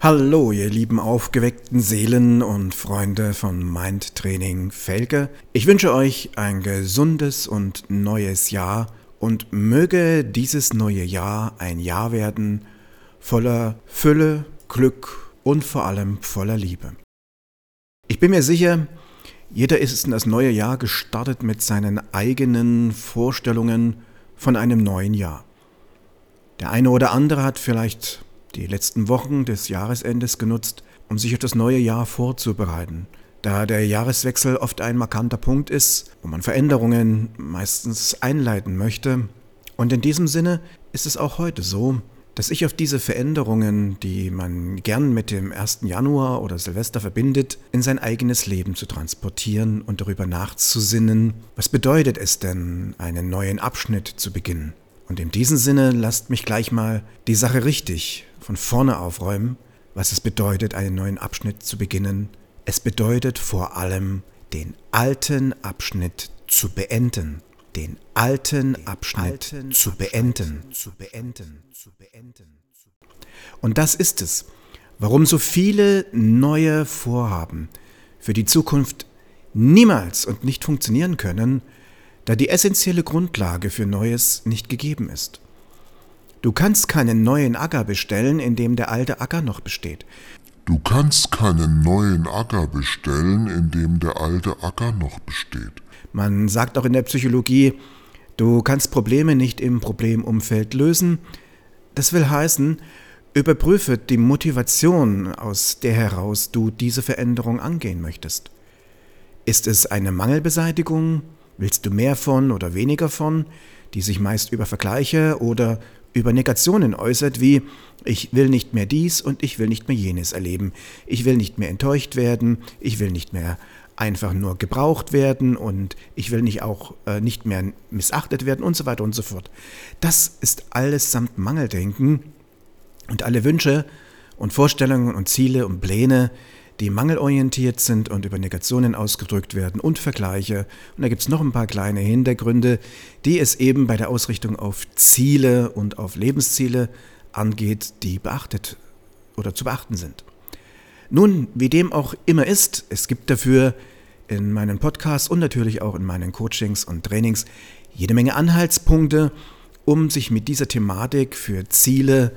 Hallo, ihr lieben aufgeweckten Seelen und Freunde von Mind Training Felge. Ich wünsche euch ein gesundes und neues Jahr und möge dieses neue Jahr ein Jahr werden voller Fülle, Glück und vor allem voller Liebe. Ich bin mir sicher, jeder ist in das neue Jahr gestartet mit seinen eigenen Vorstellungen von einem neuen Jahr. Der eine oder andere hat vielleicht die letzten Wochen des Jahresendes genutzt, um sich auf das neue Jahr vorzubereiten. Da der Jahreswechsel oft ein markanter Punkt ist, wo man Veränderungen meistens einleiten möchte. Und in diesem Sinne ist es auch heute so, dass ich auf diese Veränderungen, die man gern mit dem 1. Januar oder Silvester verbindet, in sein eigenes Leben zu transportieren und darüber nachzusinnen, was bedeutet es denn, einen neuen Abschnitt zu beginnen. Und in diesem Sinne lasst mich gleich mal die Sache richtig von vorne aufräumen, was es bedeutet, einen neuen Abschnitt zu beginnen. Es bedeutet vor allem, den alten Abschnitt zu beenden. Den alten Abschnitt zu beenden. Und das ist es, warum so viele neue Vorhaben für die Zukunft niemals und nicht funktionieren können, da die essentielle Grundlage für Neues nicht gegeben ist. Du kannst keinen neuen Acker bestellen, in dem der alte Acker noch besteht. Du kannst keinen neuen Acker bestellen, in dem der alte Acker noch besteht. Man sagt auch in der Psychologie, du kannst Probleme nicht im Problemumfeld lösen. Das will heißen, überprüfe die Motivation, aus der heraus du diese Veränderung angehen möchtest. Ist es eine Mangelbeseitigung? Willst du mehr von oder weniger von, die sich meist über Vergleiche oder über Negationen äußert, wie ich will nicht mehr dies und ich will nicht mehr jenes erleben, ich will nicht mehr enttäuscht werden, ich will nicht mehr einfach nur gebraucht werden und ich will nicht auch äh, nicht mehr missachtet werden und so weiter und so fort. Das ist alles samt Mangeldenken und alle Wünsche und Vorstellungen und Ziele und Pläne, die mangelorientiert sind und über Negationen ausgedrückt werden und Vergleiche. Und da gibt es noch ein paar kleine Hintergründe, die es eben bei der Ausrichtung auf Ziele und auf Lebensziele angeht, die beachtet oder zu beachten sind. Nun, wie dem auch immer ist, es gibt dafür in meinen Podcasts und natürlich auch in meinen Coachings und Trainings jede Menge Anhaltspunkte, um sich mit dieser Thematik für Ziele,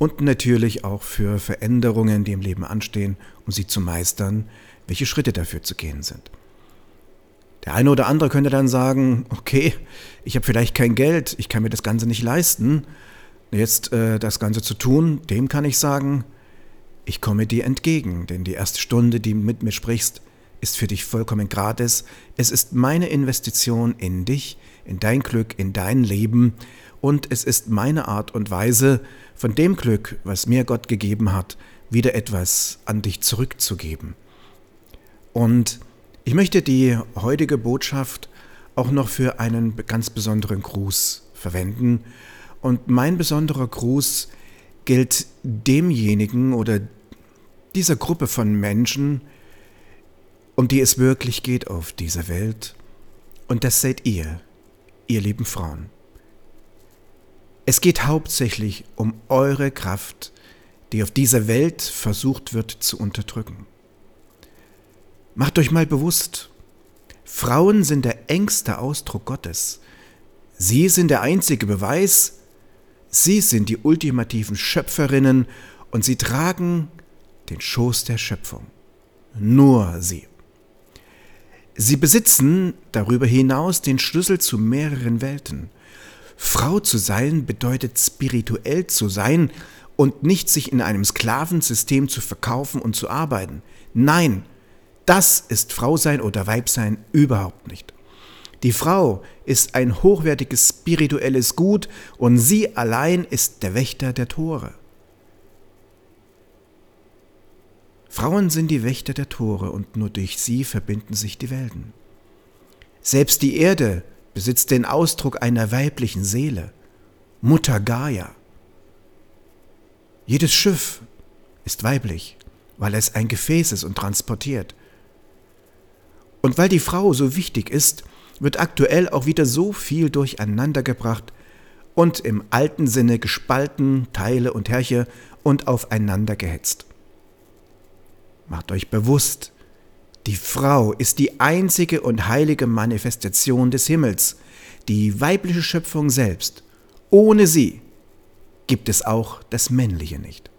und natürlich auch für Veränderungen, die im Leben anstehen, um sie zu meistern, welche Schritte dafür zu gehen sind. Der eine oder andere könnte dann sagen, okay, ich habe vielleicht kein Geld, ich kann mir das Ganze nicht leisten, jetzt äh, das Ganze zu tun, dem kann ich sagen, ich komme dir entgegen, denn die erste Stunde, die mit mir sprichst, ist für dich vollkommen gratis. Es ist meine Investition in dich, in dein Glück, in dein Leben und es ist meine Art und Weise, von dem Glück, was mir Gott gegeben hat, wieder etwas an dich zurückzugeben. Und ich möchte die heutige Botschaft auch noch für einen ganz besonderen Gruß verwenden. Und mein besonderer Gruß gilt demjenigen oder dieser Gruppe von Menschen, um die es wirklich geht auf dieser Welt. Und das seid ihr, ihr lieben Frauen. Es geht hauptsächlich um eure Kraft, die auf dieser Welt versucht wird zu unterdrücken. Macht euch mal bewusst, Frauen sind der engste Ausdruck Gottes. Sie sind der einzige Beweis, sie sind die ultimativen Schöpferinnen und sie tragen den Schoß der Schöpfung. Nur sie. Sie besitzen darüber hinaus den Schlüssel zu mehreren Welten. Frau zu sein bedeutet spirituell zu sein und nicht sich in einem Sklavensystem zu verkaufen und zu arbeiten. Nein, das ist Frau sein oder Weib sein überhaupt nicht. Die Frau ist ein hochwertiges spirituelles Gut und sie allein ist der Wächter der Tore. Frauen sind die Wächter der Tore und nur durch sie verbinden sich die Welten. Selbst die Erde besitzt den Ausdruck einer weiblichen Seele, Mutter Gaia. Jedes Schiff ist weiblich, weil es ein Gefäß ist und transportiert. Und weil die Frau so wichtig ist, wird aktuell auch wieder so viel durcheinandergebracht und im alten Sinne gespalten, Teile und Herrsche und aufeinander gehetzt. Macht euch bewusst, die Frau ist die einzige und heilige Manifestation des Himmels, die weibliche Schöpfung selbst. Ohne sie gibt es auch das Männliche nicht.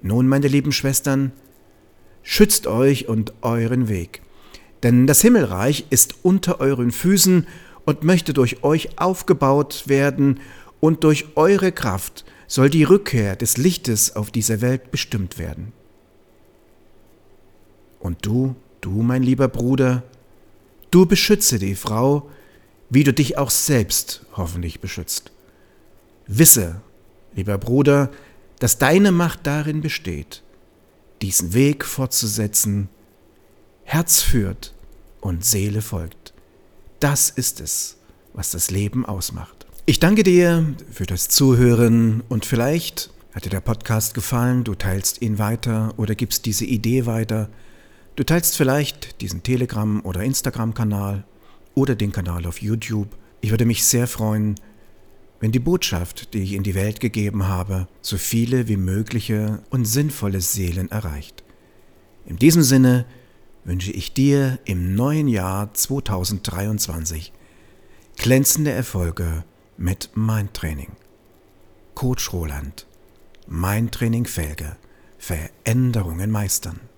Nun, meine lieben Schwestern, schützt euch und euren Weg, denn das Himmelreich ist unter euren Füßen und möchte durch euch aufgebaut werden, und durch eure Kraft soll die Rückkehr des Lichtes auf dieser Welt bestimmt werden. Und du, du, mein lieber Bruder, du beschütze die Frau, wie du dich auch selbst hoffentlich beschützt. Wisse, lieber Bruder, dass deine Macht darin besteht, diesen Weg fortzusetzen, Herz führt und Seele folgt. Das ist es, was das Leben ausmacht. Ich danke dir für das Zuhören und vielleicht hat dir der Podcast gefallen, du teilst ihn weiter oder gibst diese Idee weiter. Du teilst vielleicht diesen Telegram- oder Instagram-Kanal oder den Kanal auf YouTube. Ich würde mich sehr freuen, wenn die Botschaft, die ich in die Welt gegeben habe, so viele wie mögliche und sinnvolle Seelen erreicht. In diesem Sinne wünsche ich dir im neuen Jahr 2023 glänzende Erfolge mit Mindtraining. Coach Roland. Mindtraining Felge. Veränderungen meistern.